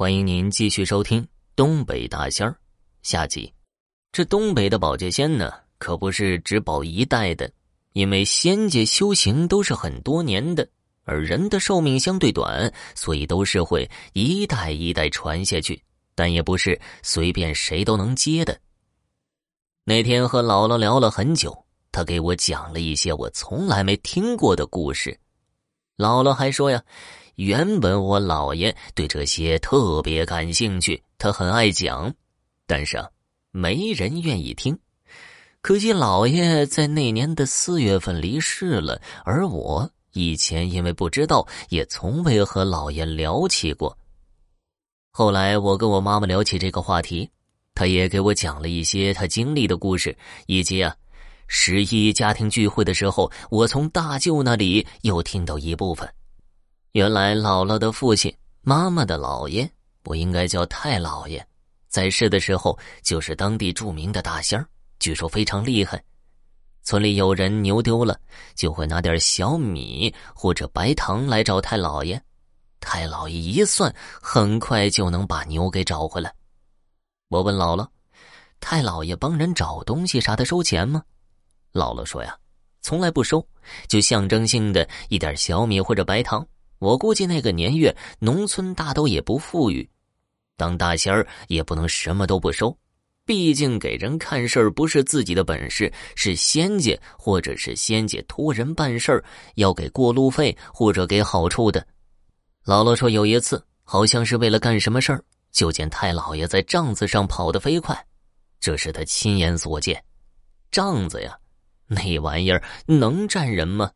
欢迎您继续收听《东北大仙儿》下集。这东北的保界仙呢，可不是只保一代的，因为仙界修行都是很多年的，而人的寿命相对短，所以都是会一代一代传下去。但也不是随便谁都能接的。那天和姥姥聊了很久，她给我讲了一些我从来没听过的故事。姥姥还说呀。原本我姥爷对这些特别感兴趣，他很爱讲，但是啊，没人愿意听。可惜姥爷在那年的四月份离世了，而我以前因为不知道，也从未和姥爷聊起过。后来我跟我妈妈聊起这个话题，她也给我讲了一些她经历的故事，以及啊，十一家庭聚会的时候，我从大舅那里又听到一部分。原来姥姥的父亲，妈妈的姥爷，不应该叫太姥爷，在世的时候就是当地著名的大仙儿，据说非常厉害。村里有人牛丢了，就会拿点小米或者白糖来找太姥爷，太姥爷一算，很快就能把牛给找回来。我问姥姥：“太姥爷帮人找东西啥的收钱吗？”姥姥说：“呀，从来不收，就象征性的一点小米或者白糖。”我估计那个年月，农村大都也不富裕，当大仙儿也不能什么都不收，毕竟给人看事儿不是自己的本事，是仙家或者是仙家托人办事儿要给过路费或者给好处的。姥姥说有一次，好像是为了干什么事儿，就见太老爷在帐子上跑得飞快，这是他亲眼所见。帐子呀，那玩意儿能站人吗？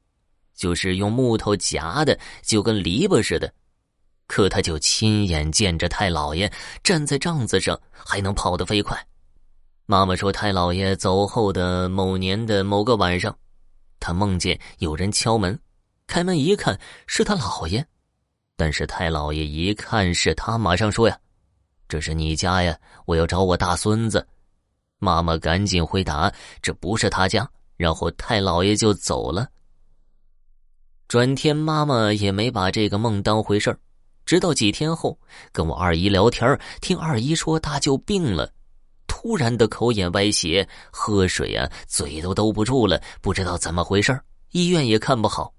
就是用木头夹的，就跟篱笆似的。可他就亲眼见着太老爷站在帐子上，还能跑得飞快。妈妈说，太老爷走后的某年的某个晚上，他梦见有人敲门，开门一看是他姥爷。但是太老爷一看是他，马上说呀：“这是你家呀，我要找我大孙子。”妈妈赶紧回答：“这不是他家。”然后太老爷就走了。转天，妈妈也没把这个梦当回事儿，直到几天后跟我二姨聊天，听二姨说大舅病了，突然的口眼歪斜，喝水啊嘴都兜不住了，不知道怎么回事医院也看不好。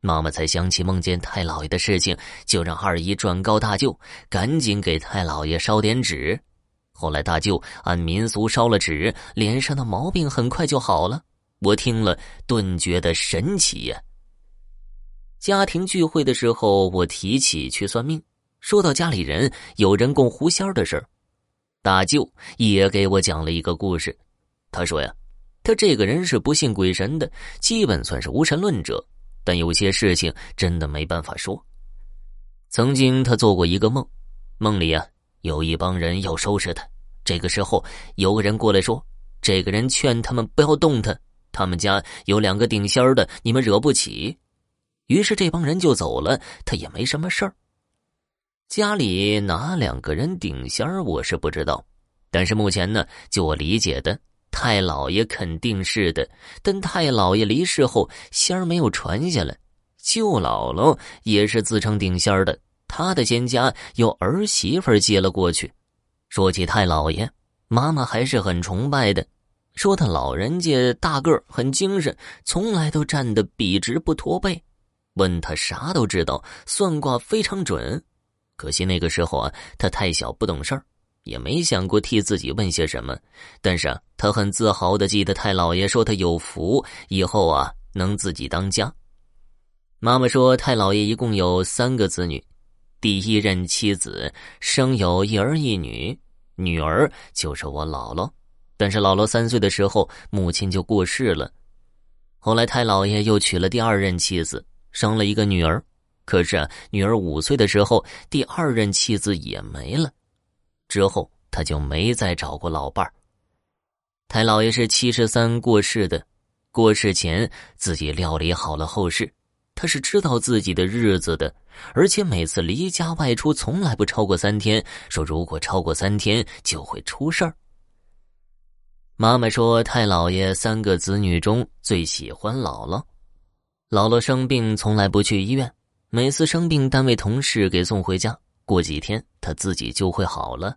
妈妈才想起梦见太老爷的事情，就让二姨转告大舅，赶紧给太老爷烧点纸。后来大舅按民俗烧了纸，脸上的毛病很快就好了。我听了顿觉得神奇呀。家庭聚会的时候，我提起去算命，说到家里人有人供狐仙的事儿，大舅也给我讲了一个故事。他说呀，他这个人是不信鬼神的，基本算是无神论者，但有些事情真的没办法说。曾经他做过一个梦，梦里啊有一帮人要收拾他，这个时候有个人过来说，这个人劝他们不要动他，他们家有两个顶仙的，你们惹不起。于是这帮人就走了，他也没什么事儿。家里哪两个人顶仙儿，我是不知道。但是目前呢，就我理解的，太老爷肯定是的。但太老爷离世后，仙儿没有传下来。舅姥姥也是自称顶仙儿的，他的仙家由儿媳妇接了过去。说起太老爷，妈妈还是很崇拜的，说他老人家大个儿，很精神，从来都站得笔直不驼背。问他啥都知道，算卦非常准。可惜那个时候啊，他太小不懂事儿，也没想过替自己问些什么。但是啊，他很自豪的记得太老爷说他有福，以后啊能自己当家。妈妈说太老爷一共有三个子女，第一任妻子生有一儿一女，女儿就是我姥姥。但是姥姥三岁的时候，母亲就过世了。后来太老爷又娶了第二任妻子。生了一个女儿，可是啊，女儿五岁的时候，第二任妻子也没了。之后他就没再找过老伴儿。太老爷是七十三过世的，过世前自己料理好了后事，他是知道自己的日子的，而且每次离家外出从来不超过三天，说如果超过三天就会出事儿。妈妈说，太老爷三个子女中最喜欢姥姥。姥姥生病从来不去医院，每次生病单位同事给送回家，过几天他自己就会好了。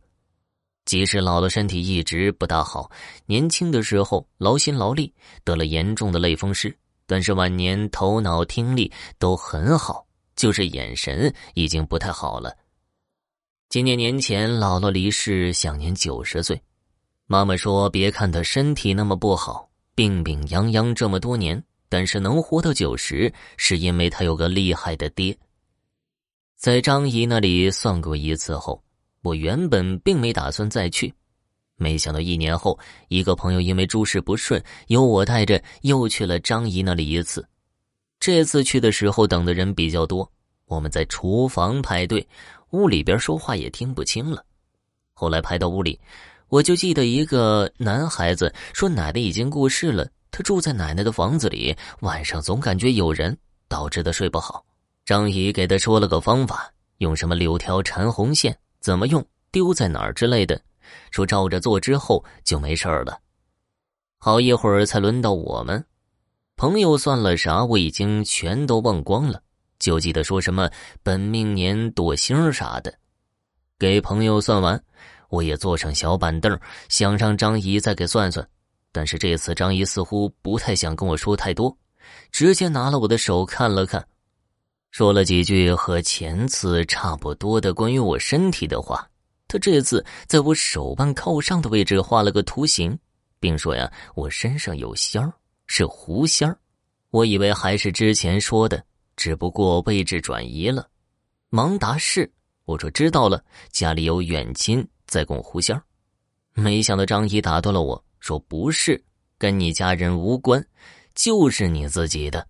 即使姥姥，身体一直不大好，年轻的时候劳心劳力，得了严重的类风湿，但是晚年头脑听力都很好，就是眼神已经不太好了。今年年前，姥姥离世，享年九十岁。妈妈说：“别看她身体那么不好，病病殃殃这么多年，但是能活到九十，是因为他有个厉害的爹。”在张姨那里算过一次后，我原本并没打算再去，没想到一年后，一个朋友因为诸事不顺，由我带着又去了张姨那里一次。这次去的时候，等的人比较多，我们在厨房排队。屋里边说话也听不清了，后来排到屋里，我就记得一个男孩子说奶奶已经过世了，他住在奶奶的房子里，晚上总感觉有人，导致他睡不好。张姨给他说了个方法，用什么柳条缠红线，怎么用，丢在哪儿之类的，说照着做之后就没事了。好一会儿才轮到我们，朋友算了啥，我已经全都忘光了。就记得说什么本命年躲星啥的，给朋友算完，我也坐上小板凳，想让张姨再给算算。但是这次张姨似乎不太想跟我说太多，直接拿了我的手看了看，说了几句和前次差不多的关于我身体的话。他这次在我手腕靠上的位置画了个图形，并说呀，我身上有仙儿，是狐仙儿。我以为还是之前说的。只不过位置转移了，忙答是。我说知道了，家里有远亲在供狐仙儿没想到张姨打断了我说：“不是，跟你家人无关，就是你自己的。”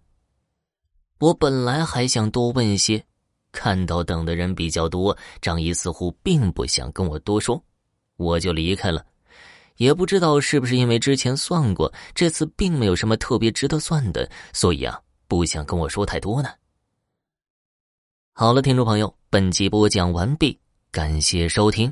我本来还想多问些，看到等的人比较多，张姨似乎并不想跟我多说，我就离开了。也不知道是不是因为之前算过，这次并没有什么特别值得算的，所以啊。不想跟我说太多呢。好了，听众朋友，本集播讲完毕，感谢收听。